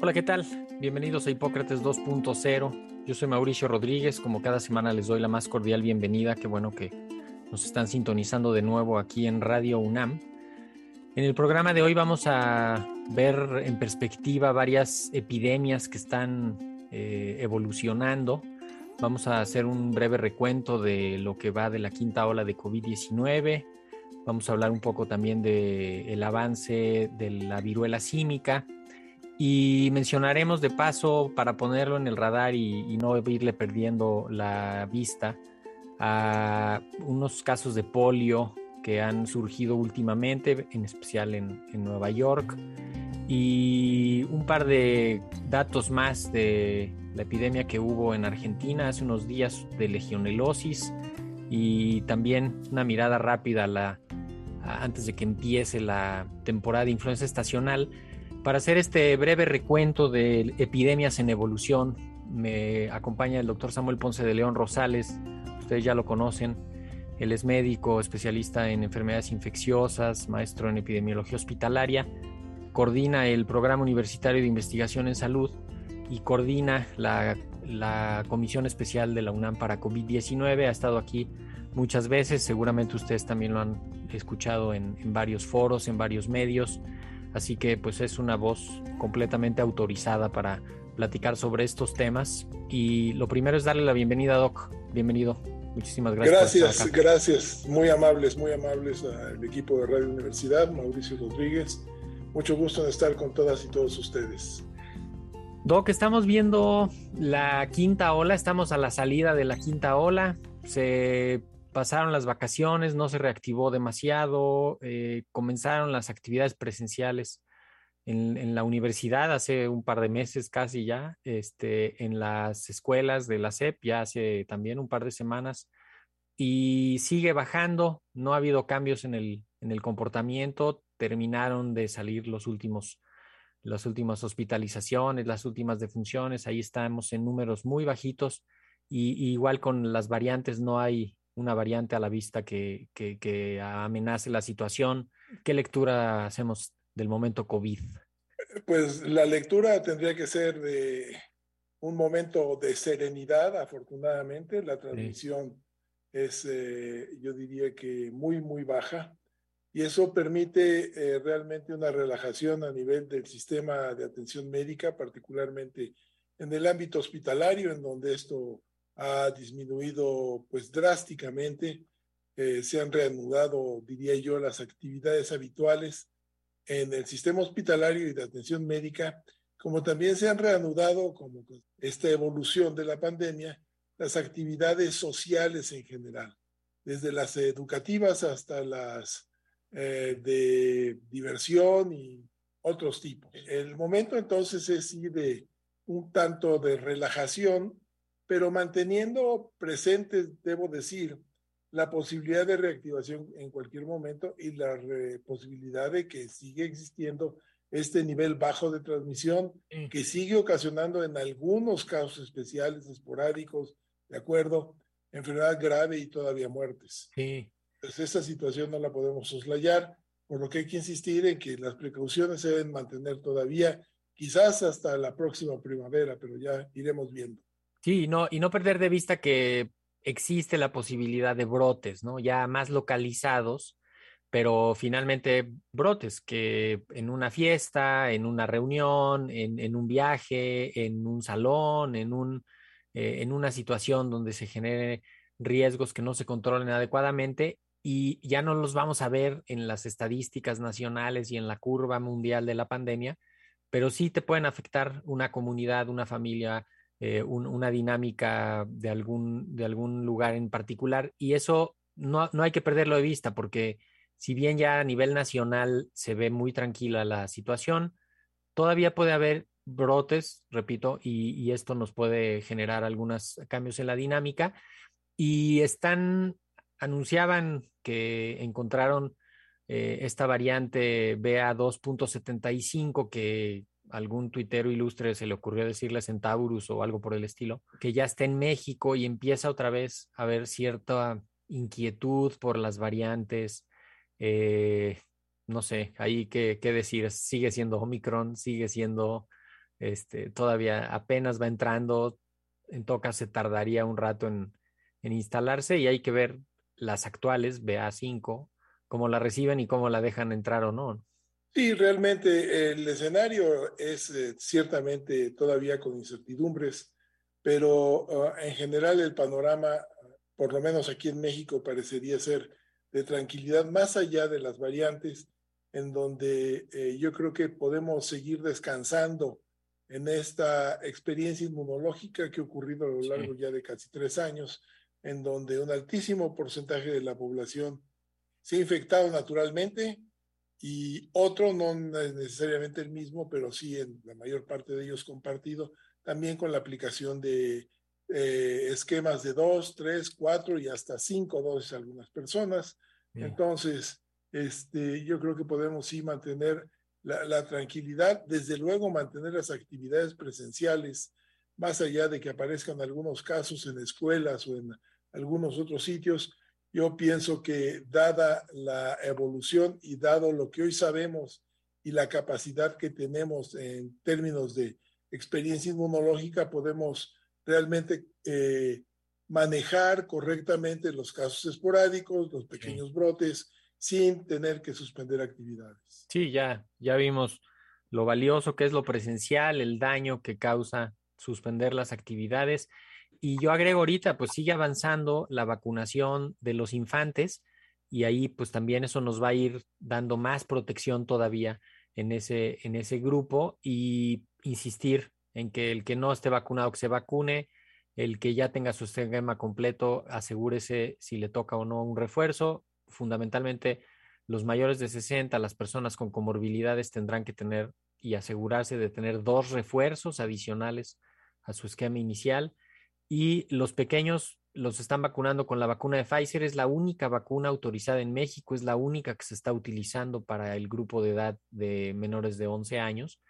Hola, ¿qué tal? Bienvenidos a Hipócrates 2.0. Yo soy Mauricio Rodríguez. Como cada semana les doy la más cordial bienvenida. Qué bueno que nos están sintonizando de nuevo aquí en Radio UNAM. En el programa de hoy vamos a ver en perspectiva varias epidemias que están eh, evolucionando. Vamos a hacer un breve recuento de lo que va de la quinta ola de COVID-19. Vamos a hablar un poco también del avance de la viruela símica y mencionaremos de paso, para ponerlo en el radar y, no irle perdiendo la vista, a unos casos de polio que han surgido últimamente, en especial en, Nueva York, y un par de datos más de la epidemia que hubo en Argentina hace unos días de legionelosis y también una mirada rápida la, antes de que empiece la temporada de influenza estacional para hacer este breve recuento de epidemias en evolución, me acompaña el doctor Samuel Ponce de León Rosales, ustedes ya lo conocen, él es médico, especialista en enfermedades infecciosas, maestro en epidemiología hospitalaria, coordina el programa universitario de investigación en salud y coordina la, comisión especial de la UNAM para COVID-19. Ha estado aquí muchas veces, seguramente ustedes también lo han escuchado en varios foros, en varios medios. Así que pues es una voz completamente autorizada para platicar sobre estos temas. Y lo primero es darle la bienvenida, Doc. Bienvenido. Muchísimas gracias. Gracias, gracias. Muy amables, muy amables al equipo de Radio Universidad, Mauricio Rodríguez. Mucho gusto en estar con todas y todos ustedes. Doc, estamos viendo la quinta ola, estamos a la salida de la quinta ola. Se pasaron las vacaciones, no se reactivó demasiado, eh, comenzaron las actividades presenciales en, la universidad hace un par de meses casi ya, este, en las escuelas de la SEP ya hace también un par de semanas y sigue bajando, no ha habido cambios en el, en el comportamiento, terminaron de salir los últimos las últimas hospitalizaciones, las últimas defunciones, ahí estamos en números muy bajitos y igual con las variantes no hay una variante a la vista que, que, amenace la situación. ¿Qué lectura hacemos del momento COVID? Pues la lectura tendría que ser de un momento de serenidad, afortunadamente. La transmisión es, eh, yo diría que muy, muy baja. Y eso permite eh, realmente una relajación a nivel del sistema de atención médica, particularmente en el ámbito hospitalario, en donde esto ha disminuido pues drásticamente, eh, se han reanudado, diría yo, las actividades habituales en el sistema hospitalario y de atención médica, como también se han reanudado, como esta evolución de la pandemia, las actividades sociales en general, desde las educativas hasta las eh, de diversión y otros tipos. El momento entonces es ir de un tanto de relajación pero manteniendo presente, debo decir, la posibilidad de reactivación en cualquier momento y la posibilidad de que sigue existiendo este nivel bajo de transmisión que sigue ocasionando en algunos casos especiales, esporádicos, de acuerdo, enfermedad grave y todavía muertes. Sí. Pues esta situación no la podemos soslayar, por lo que hay que insistir en que las precauciones se deben mantener todavía, quizás hasta la próxima primavera, pero ya iremos viendo. Sí, no, y no perder de vista que existe la posibilidad de brotes, ¿no? Ya más localizados, pero finalmente brotes que en una fiesta, en una reunión, en, un viaje, en un salón, en, un, eh, en una situación donde se genere riesgos que no se controlen adecuadamente y ya no los vamos a ver en las estadísticas nacionales y en la curva mundial de la pandemia, pero sí te pueden afectar una comunidad, una familia, eh, una dinámica de algún, de algún lugar en particular y eso no, no hay que perderlo de vista porque si bien ya a nivel nacional se ve muy tranquila la situación, todavía puede haber brotes, repito, y, esto nos puede generar algunos cambios en la dinámica. Y están, anunciaban que encontraron eh, esta variante BA2.75 que algún tuitero ilustre se le ocurrió decirle Centaurus o algo por el estilo, que ya está en México y empieza otra vez a haber cierta inquietud por las variantes, eh, no sé, ahí qué, qué, decir, sigue siendo Omicron, sigue siendo, este, todavía apenas va entrando, en todo caso se tardaría un rato en, en instalarse y hay que ver las actuales, BA5, cómo la reciben y cómo la dejan entrar o no. Sí, realmente el escenario es eh, ciertamente todavía con incertidumbres, pero ah, en general el panorama, por lo menos aquí en México, parecería ser de tranquilidad más allá de las variantes, en donde eh, yo creo que podemos seguir descansando en esta experiencia inmunológica que ha ocurrido a lo largo ya de casi tres años, en donde un altísimo porcentaje de la población se ha infectado naturalmente y otro, no es necesariamente el mismo, pero sí en la mayor parte de ellos compartido, también con la aplicación de eh, esquemas de dos, tres, cuatro y hasta cinco dosis a algunas personas. Entonces, este, yo creo que podemos sí mantener la, la, tranquilidad, desde luego mantener las actividades presenciales, más allá de que aparezcan algunos casos en escuelas o en algunos otros sitios. Yo pienso que dada la evolución y dado lo que hoy sabemos y la capacidad que tenemos en términos de experiencia inmunológica, podemos realmente eh, manejar correctamente los casos esporádicos, los pequeños brotes, sin tener que suspender actividades. Sí, ya, ya vimos lo valioso que es lo presencial, el daño que causa suspender las actividades. Y yo agrego ahorita, pues sigue avanzando la vacunación de los infantes y ahí pues también eso nos va a ir dando más protección todavía en ese, en ese grupo y insistir en que el que no esté vacunado que se vacune, el que ya tenga su esquema completo, asegúrese si le toca o no un refuerzo. Fundamentalmente, los mayores de 60, las personas con comorbilidades tendrán que tener y asegurarse de tener dos refuerzos adicionales a su esquema inicial. Y los pequeños los están vacunando con la vacuna de Pfizer. Es la única vacuna autorizada en México, es la única que se está utilizando para el grupo de edad de menores de 11 años.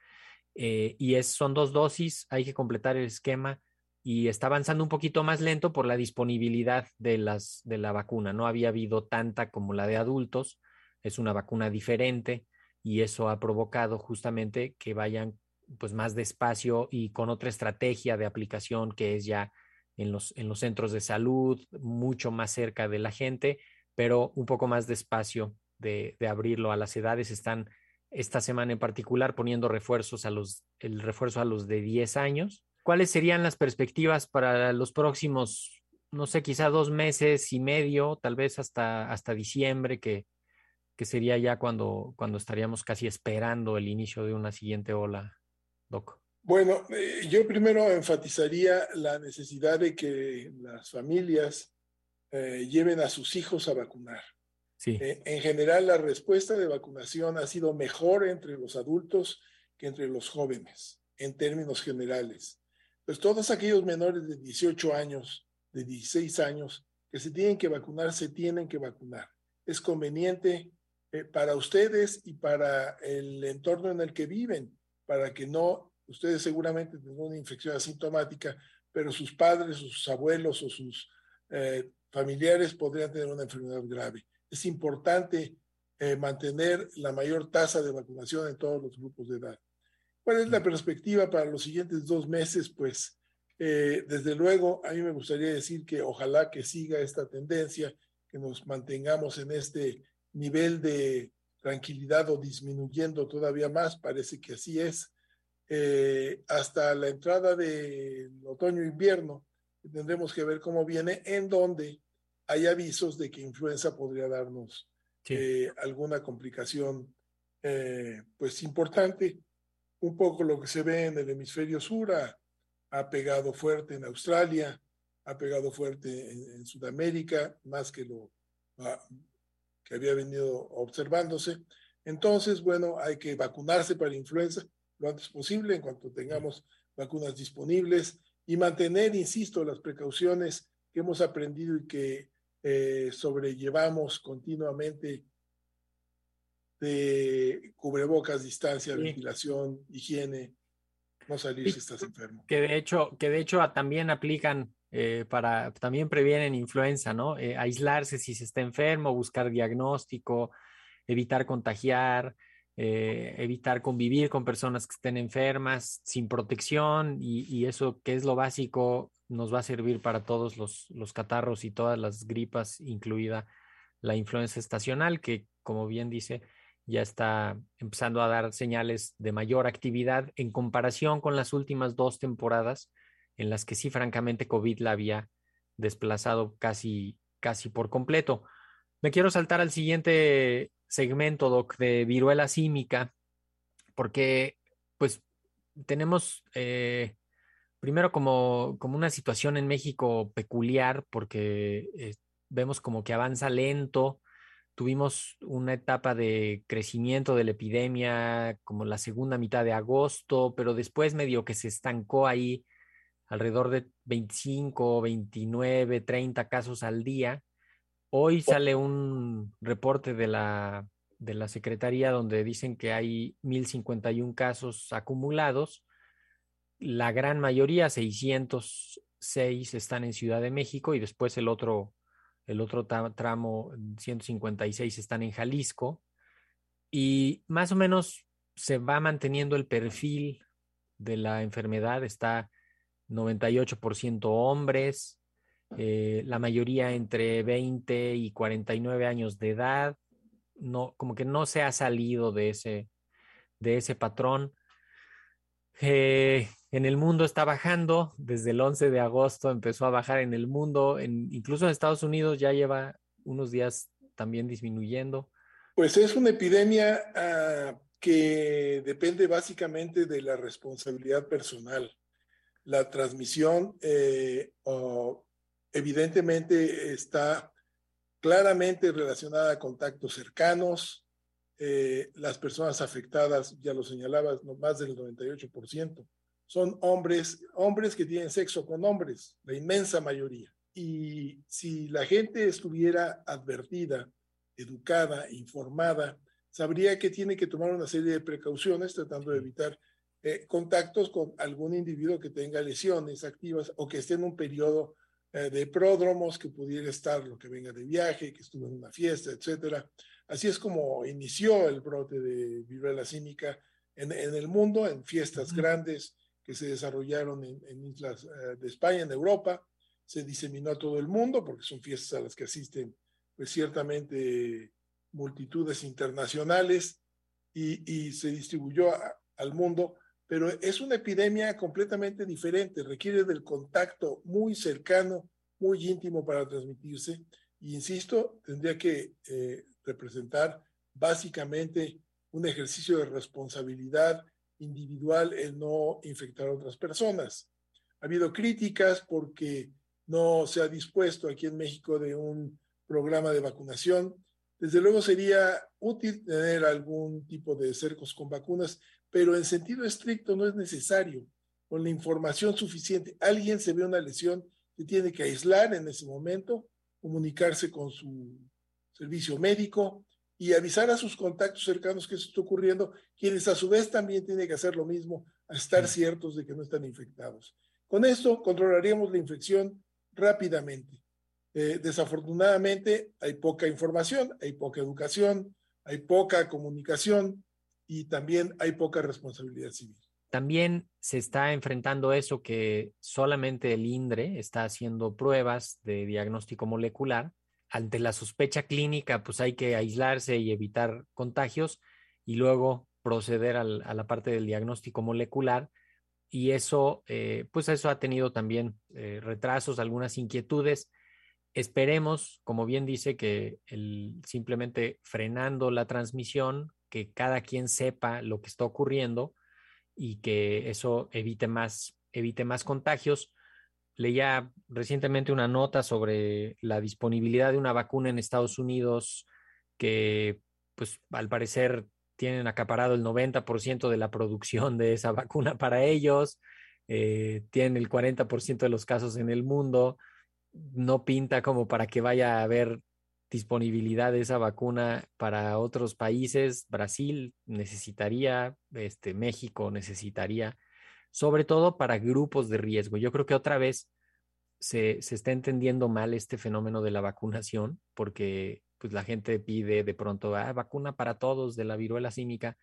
Eh, y es, son dos dosis, hay que completar el esquema y está avanzando un poquito más lento por la disponibilidad de, las, de la vacuna. No había habido tanta como la de adultos, es una vacuna diferente y eso ha provocado justamente que vayan pues más despacio y con otra estrategia de aplicación que es ya en los, en los centros de salud, mucho más cerca de la gente, pero un poco más despacio de, de abrirlo a las edades. Están esta semana en particular poniendo refuerzos a los, el refuerzo a los de 10 años. ¿Cuáles serían las perspectivas para los próximos, no sé, quizá dos meses y medio, tal vez hasta, hasta diciembre, que, que sería ya cuando, cuando estaríamos casi esperando el inicio de una siguiente ola, Doc? Bueno, eh, yo primero enfatizaría la necesidad de que las familias eh, lleven a sus hijos a vacunar. Eh, en general, la respuesta de vacunación ha sido mejor entre los adultos que entre los jóvenes, en términos generales. Pues todos aquellos menores de 18 años, de 16 años, que se tienen que vacunar, se tienen que vacunar. Es conveniente eh, para ustedes y para el entorno en el que viven, para que no, ustedes seguramente tengan una infección asintomática, pero sus padres, sus abuelos o sus eh, familiares podrían tener una enfermedad grave es importante eh, mantener la mayor tasa de vacunación en todos los grupos de edad. ¿Cuál es la perspectiva para los siguientes dos meses? Pues eh, desde luego, a mí me gustaría decir que ojalá que siga esta tendencia, que nos mantengamos en este nivel de tranquilidad o disminuyendo todavía más, parece que así es, eh, hasta la entrada del otoño-invierno, tendremos que ver cómo viene, en donde hay avisos de que influenza podría darnos eh, alguna complicación eh, pues importante. Un poco lo que se ve en el hemisferio sur ha, pegado fuerte en Australia, ha pegado fuerte en, Sudamérica, más que lo ah, que había venido observándose. Entonces, bueno, hay que vacunarse para influenza lo antes posible, en cuanto tengamos vacunas disponibles, y mantener, insisto, las precauciones que hemos aprendido y que eh, sobrellevamos continuamente de cubrebocas, distancia, ventilación, higiene, no salir si estás enfermo. Que de hecho, que de hecho también aplican eh, para, también previenen influenza, ¿no? Eh, aislarse si se está enfermo, buscar diagnóstico, evitar contagiar, eh, evitar convivir con personas que estén enfermas sin protección y, eso que es lo básico nos va a servir para todos los, los catarros y todas las gripas, incluida la influenza estacional, que como bien dice, ya está empezando a dar señales de mayor actividad en comparación con las últimas dos temporadas en las que sí, francamente, COVID la había desplazado casi, casi por completo. Me quiero saltar al siguiente segmento, Doc, de viruela símica, porque pues tenemos eh, primero como, como, una situación en México peculiar, porque eh, vemos como que avanza lento. Tuvimos una etapa de crecimiento de la epidemia como la segunda mitad de agosto, pero después medio que se estancó ahí alrededor de 25, 29, 30 casos al día. Hoy sale un reporte de la, de la Secretaría donde dicen que hay 1.051 casos acumulados. La gran mayoría, 606, están en Ciudad de México y después el otro, el otro tramo, 156, están en Jalisco. Y más o menos se va manteniendo el perfil de la enfermedad. Está 98% hombres, eh, la mayoría entre 20 y 49 años de edad, no, como que no se ha salido de ese, de ese patrón. Eh, en el mundo está bajando, desde el 11 de agosto empezó a bajar en el mundo, incluso en Estados Unidos ya lleva unos días también disminuyendo. Pues es una epidemia ah, que depende básicamente de la responsabilidad personal. La transmisión eh, evidentemente está claramente relacionada a contactos cercanos. Eh, las personas afectadas, ya lo señalabas, no, más del 98%, son hombres, hombres que tienen sexo con hombres, la inmensa mayoría. Y si la gente estuviera advertida, educada, informada, sabría que tiene que tomar una serie de precauciones tratando de evitar eh, contactos con algún individuo que tenga lesiones activas o que esté en un periodo eh, de pródromos, que pudiera estar lo que venga de viaje, que estuvo en una fiesta, etcétera. Así es como inició el brote de viruela símica en, en el mundo, en fiestas grandes que se desarrollaron en, islas eh, de España, en Europa, se diseminó a todo el mundo porque son fiestas a las que asisten pues ciertamente multitudes internacionales y, y se distribuyó al mundo pero es una epidemia completamente diferente, requiere del contacto muy cercano, muy íntimo para transmitirse. E insisto, tendría que eh, representar básicamente un ejercicio de responsabilidad individual el no infectar a otras personas. Ha habido críticas porque no se ha dispuesto aquí en México de un programa de vacunación. Desde luego sería útil tener algún tipo de cercos con vacunas, pero en sentido estricto no es necesario. Con la información suficiente, alguien se ve una lesión, se tiene que aislar en ese momento, comunicarse con su servicio médico y avisar a sus contactos cercanos que eso está ocurriendo, quienes a su vez también tienen que hacer lo mismo, a estar ciertos de que no están infectados. Con esto controlaríamos la infección rápidamente. Eh, desafortunadamente hay poca información, hay poca educación, hay poca comunicación, y también hay poca responsabilidad civil. También se está enfrentando eso que solamente el INDRE está haciendo pruebas de diagnóstico molecular ante la sospecha clínica, pues hay que aislarse y evitar contagios y luego proceder a la parte del diagnóstico molecular. Y eso, eh, pues eso ha tenido también eh, retrasos, algunas inquietudes. Esperemos, como bien dice, que simplemente frenando la transmisión, que cada quien sepa lo que está ocurriendo y que eso evite más, evite más contagios. Leía recientemente una nota sobre la disponibilidad de una vacuna en Estados Unidos que, pues, al parecer tienen acaparado el 90% de la producción de esa vacuna para ellos, eh, tienen el 40% de los casos en el mundo, no pinta como para que vaya a haber disponibilidad de esa vacuna para otros países. Brasil necesitaría, este, México necesitaría sobre todo para grupos de riesgo. Yo creo que otra vez se, se, está entendiendo mal este fenómeno de la vacunación, porque pues la gente pide de pronto, ah, vacuna para todos de la viruela cínica,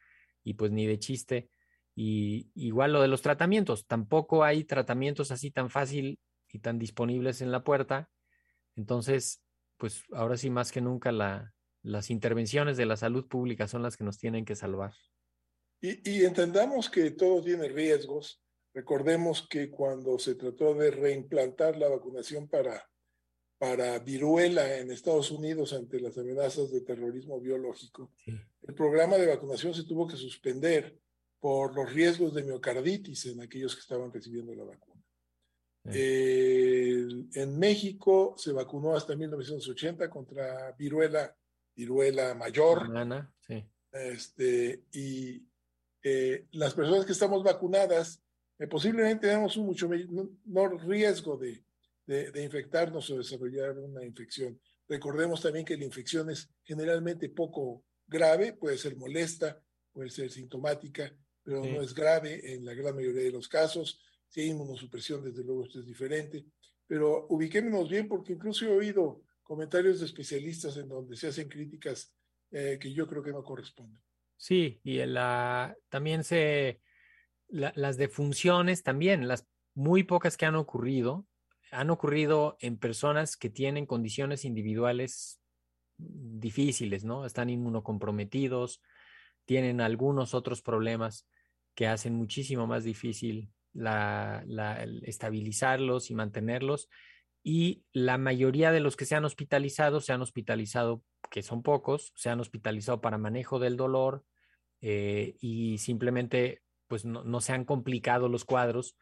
y pues ni de chiste. Y igual lo de los tratamientos, tampoco hay tratamientos así tan fácil y tan disponibles en la puerta. Entonces, pues ahora sí más que nunca la, las intervenciones de la salud pública son las que nos tienen que salvar. Y, y, entendamos que todo tiene riesgos. Recordemos que cuando se trató de reimplantar la vacunación para, para viruela en Estados Unidos ante las amenazas de terrorismo biológico, sí. el programa de vacunación se tuvo que suspender por los riesgos de miocarditis en aquellos que estaban recibiendo la vacuna. Eh, en México se vacunó hasta 1980 contra viruela, viruela mayor. Ana, sí. Este, y eh, las personas que estamos vacunadas eh, posiblemente tenemos un mucho menor riesgo de, de, de, infectarnos o desarrollar una infección. Recordemos también que la infección es generalmente poco grave, puede ser molesta, puede ser sintomática, pero sí. no es grave en la gran mayoría de los casos. Si hay inmunosupresión, desde luego esto es diferente. Pero ubiquémonos bien porque incluso he oído comentarios de especialistas en donde se hacen críticas eh, que yo creo que no corresponden. Sí, y la, también se, la, las defunciones también, las muy pocas que han ocurrido, han ocurrido en personas que tienen condiciones individuales difíciles, ¿no? Están inmunocomprometidos, tienen algunos otros problemas que hacen muchísimo más difícil la, estabilizarlos y mantenerlos. Y la mayoría de los que se han hospitalizado se han hospitalizado que son pocos, se han hospitalizado para manejo del dolor eh, y simplemente pues no, no, se han complicado los cuadros,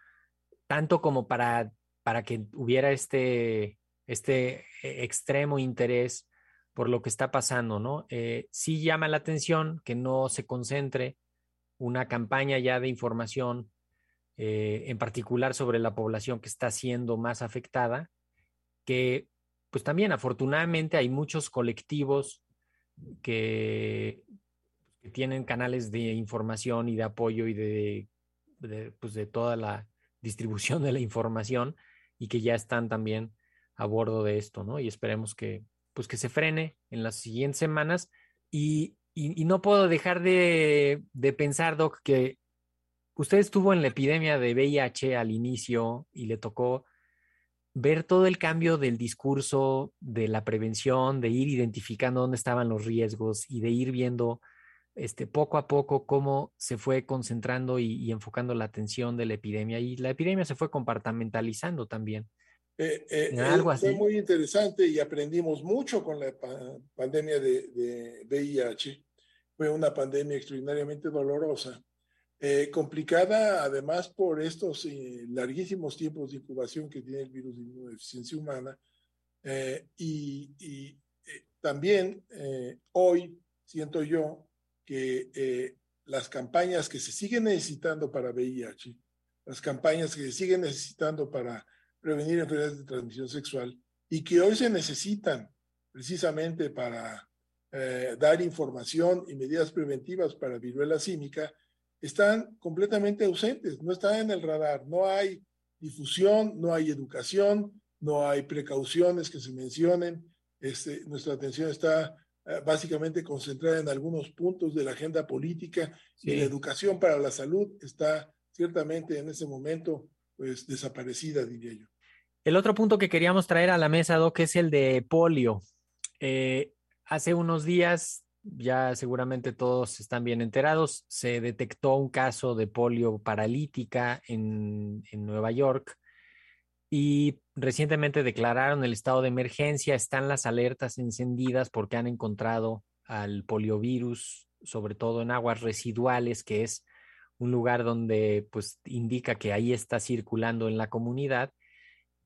tanto como para, para que hubiera este, este extremo interés por lo que está pasando, ¿no? Eh, sí llama la atención que no se concentre una campaña ya de información, eh, en particular sobre la población que está siendo más afectada, que pues también afortunadamente hay muchos colectivos que, tienen canales de información y de apoyo y de, de, pues de toda la distribución de la información y que ya están también a bordo de esto, ¿no? Y esperemos que, pues que se frene en las siguientes semanas. Y, y, y no puedo dejar de, de, pensar, Doc, que usted estuvo en la epidemia de VIH al inicio y le tocó ver todo el cambio del discurso, de la prevención, de ir identificando dónde estaban los riesgos y de ir viendo este, poco a poco cómo se fue concentrando y, y enfocando la atención de la epidemia. Y la epidemia se fue compartamentalizando también. Eh, eh, algo así. Fue muy interesante y aprendimos mucho con la pa pandemia de, de, VIH. Fue una pandemia extraordinariamente dolorosa eh, complicada además por estos eh, larguísimos tiempos de incubación que tiene el virus de inmunodeficiencia humana eh, y, y eh, también hoy siento yo que las campañas que se siguen necesitando para VIH, las campañas que se siguen necesitando para prevenir enfermedades de transmisión sexual y que hoy se necesitan precisamente para dar información y medidas preventivas para viruela símica, están completamente ausentes, no están en el radar, no hay difusión, no hay educación, no hay precauciones que se mencionen. Este, nuestra atención está uh, básicamente concentrada en algunos puntos de la agenda política sí. y la educación para la salud está ciertamente en ese momento pues desaparecida, diría yo. El otro punto que queríamos traer a la mesa, Doc, es el de polio. eh, hace unos días, ya seguramente todos están bien enterados, se detectó un caso de polio paralítica en, en Nueva York y recientemente declararon el estado de emergencia, están las alertas encendidas porque han encontrado al poliovirus, sobre todo en aguas residuales, que es un lugar donde pues indica que ahí está circulando en la comunidad.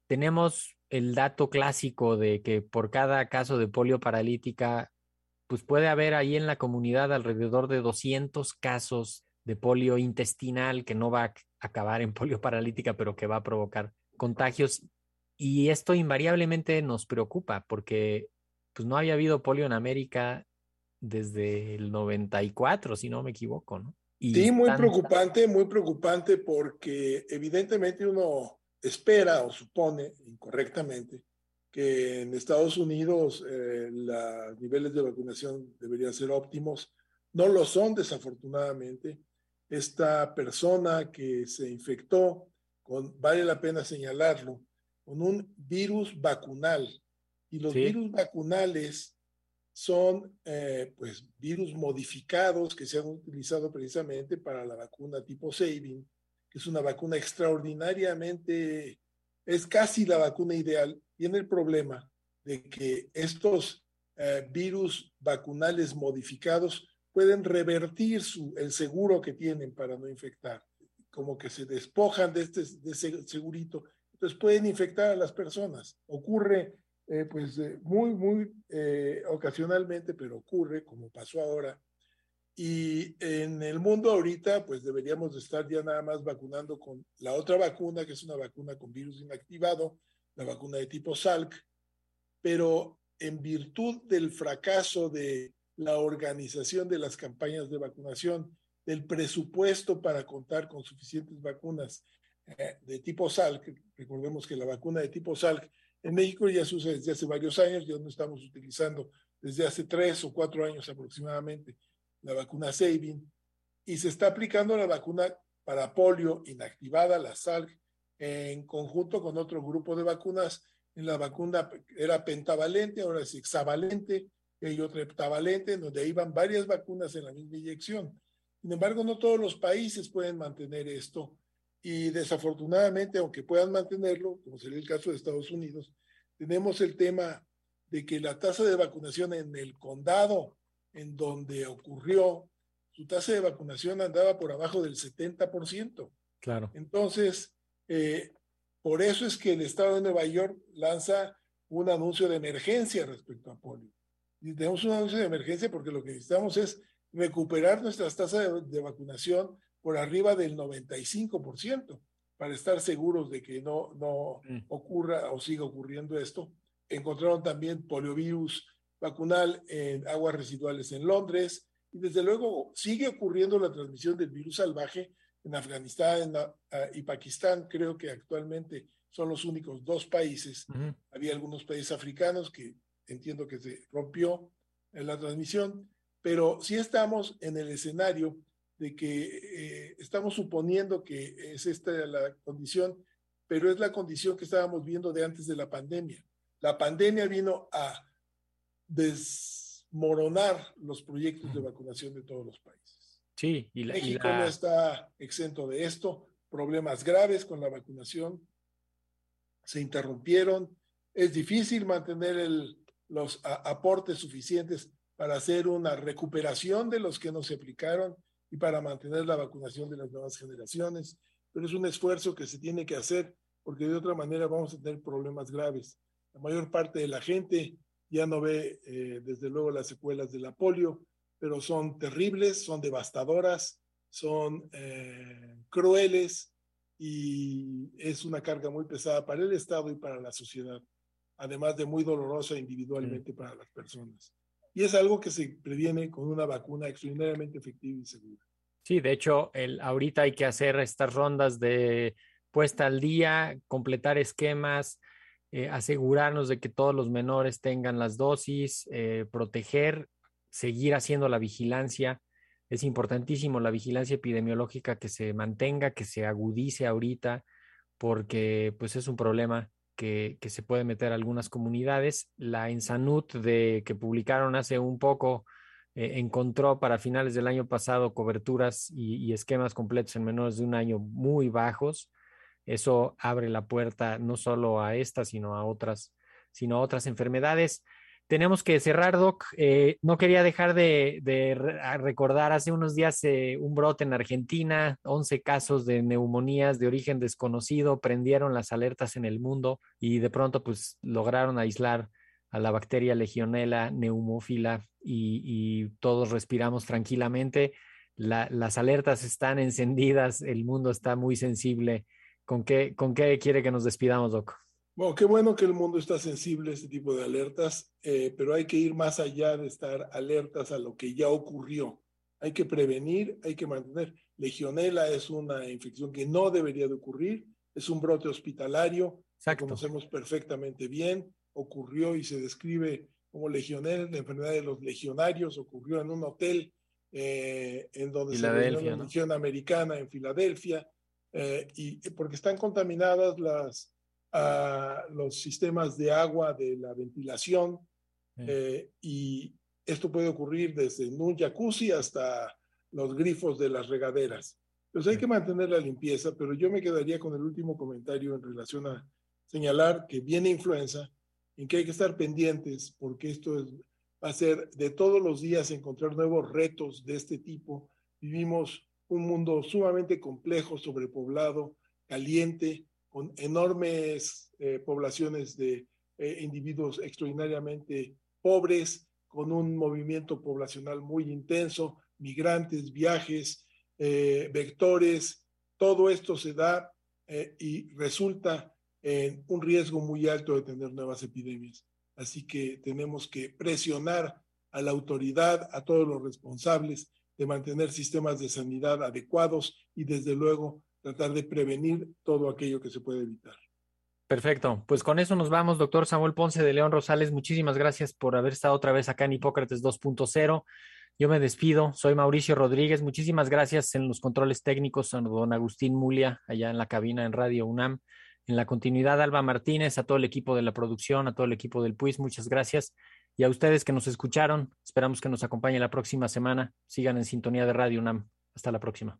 Tenemos el dato clásico de que por cada caso de polio paralítica, pues puede haber ahí en la comunidad alrededor de 200 casos de polio intestinal que no va a acabar en polio paralítica, pero que va a provocar contagios. Y esto invariablemente nos preocupa porque pues no había habido polio en América desde el 94, si no me equivoco, ¿no? sí, muy preocupante, muy preocupante porque evidentemente uno espera o supone incorrectamente que en Estados Unidos eh, los niveles de vacunación deberían ser óptimos. No lo son, desafortunadamente. Esta persona que se infectó, con, vale la pena señalarlo, con un virus vacunal. Y los virus vacunales son eh, pues virus modificados que se han utilizado precisamente para la vacuna tipo Sabin, que es una vacuna extraordinariamente, es casi la vacuna ideal. Tiene el problema de que estos eh, virus vacunales modificados pueden revertir su, el seguro que tienen para no infectar, como que se despojan de este de ese segurito, entonces pueden infectar a las personas. Ocurre eh, pues eh, muy, muy eh, ocasionalmente, pero ocurre, como pasó ahora. Y en el mundo ahorita, pues deberíamos estar ya nada más vacunando con la otra vacuna, que es una vacuna con virus inactivado, la vacuna de tipo Salk, pero en virtud del fracaso de la organización de las campañas de vacunación, del presupuesto para contar con suficientes vacunas de tipo Salk, recordemos que la vacuna de tipo Salk en México ya se usa desde hace varios años, ya no estamos utilizando desde hace tres o cuatro años aproximadamente la vacuna Sabin y se está aplicando la vacuna para polio inactivada, la SALC, en conjunto con otro grupo de vacunas. En la vacuna era pentavalente, ahora es hexavalente, y hay otra heptavalente, donde iban varias vacunas en la misma inyección. Sin embargo, no todos los países pueden mantener esto y desafortunadamente, aunque puedan mantenerlo, como sería el caso de Estados Unidos, tenemos el tema de que la tasa de vacunación en el condado en donde ocurrió, su tasa de vacunación andaba por abajo del 70%. Claro. Entonces, eh, por eso es que el estado de Nueva York lanza un anuncio de emergencia respecto a polio. Y tenemos un anuncio de emergencia porque lo que necesitamos es recuperar nuestras tasas de vacunación por arriba del 95% para estar seguros de que no, no mm. ocurra o siga ocurriendo esto. Encontraron también poliovirus vacunal en aguas residuales en Londres y desde luego sigue ocurriendo la transmisión del virus salvaje en Afganistán ah, y Pakistán. Creo que actualmente son los únicos dos países. Había algunos países africanos que entiendo que se rompió en la transmisión, pero sí estamos en el escenario de que eh, estamos suponiendo que es esta la condición, pero es la condición que estábamos viendo de antes de la pandemia. La pandemia vino a desmoronar los proyectos de vacunación de todos los países. Sí, y México no está exento de esto. Problemas graves con la vacunación se interrumpieron. Es difícil mantener el, los aportes suficientes para hacer una recuperación de los que no se aplicaron y para mantener la vacunación de las nuevas generaciones. Pero es un esfuerzo que se tiene que hacer porque de otra manera vamos a tener problemas graves. La mayor parte de la gente ya no ve, eh, desde luego, las secuelas de la polio, pero son terribles, son devastadoras, son eh, crueles y es una carga muy pesada para el Estado y para la sociedad, además de muy dolorosa individualmente para las personas. Y es algo que se previene con una vacuna extraordinariamente efectiva y segura. Sí, de hecho, el, ahorita hay que hacer estas rondas de puesta al día, completar esquemas, eh, asegurarnos de que todos los menores tengan las dosis, eh, proteger, seguir haciendo la vigilancia. Es importantísimo la vigilancia epidemiológica que se mantenga, que se agudice ahorita, porque pues es un problema que, se puede meter a algunas comunidades. La Ensanut de, que publicaron hace un poco eh, encontró para finales del año pasado coberturas y, esquemas completos en menores de un año muy bajos. Eso abre la puerta no solo a estas, sino a otras, sino a otras enfermedades. Tenemos que cerrar, Doc. Eh, no quería dejar de, recordar hace unos días eh, un brote en Argentina, 11 casos de neumonías de origen desconocido, prendieron las alertas en el mundo y de pronto pues lograron aislar a la bacteria legionela neumófila y, todos respiramos tranquilamente. las alertas están encendidas, el mundo está muy sensible. ¿Con qué, ¿Con qué quiere que nos despidamos, Doc? Bueno, qué bueno que el mundo está sensible a este tipo de alertas, eh, pero hay que ir más allá de estar alertas a lo que ya ocurrió. Hay que prevenir, hay que mantener. Legionela es una infección que no debería de ocurrir, es un brote hospitalario, Exacto. que conocemos perfectamente bien, ocurrió y se describe como legionela, la enfermedad de los legionarios, ocurrió en un hotel eh, en donde se reunió la Legión Americana en Filadelfia, eh, y porque están contaminadas las los sistemas de agua de la ventilación eh, y esto puede ocurrir desde un jacuzzi hasta los grifos de las regaderas. Entonces hay que mantener la limpieza, pero yo me quedaría con el último comentario en relación a señalar que viene influenza, en que hay que estar pendientes porque esto es, va a ser de todos los días encontrar nuevos retos de este tipo. Vivimos un mundo sumamente complejo, sobrepoblado, caliente, con enormes eh, poblaciones de eh, individuos extraordinariamente pobres, con un movimiento poblacional muy intenso, migrantes, viajes, eh, vectores, todo esto se da y resulta en un riesgo muy alto de tener nuevas epidemias. Así que tenemos que presionar a la autoridad, a todos los responsables de mantener sistemas de sanidad adecuados y desde luego tratar de prevenir todo aquello que se puede evitar. Perfecto. Pues con eso nos vamos, doctor Samuel Ponce de León Rosales. Muchísimas gracias por haber estado otra vez acá en Hipócrates 2.0. Yo me despido. Soy Mauricio Rodríguez. Muchísimas gracias en los controles técnicos a don Agustín Mulia, allá en la cabina en Radio UNAM. En la continuidad, Alba Martínez, a todo el equipo de la producción, a todo el equipo del PUIS, muchas gracias. Y a ustedes que nos escucharon, esperamos que nos acompañen la próxima semana. Sigan en sintonía de Radio UNAM. Hasta la próxima.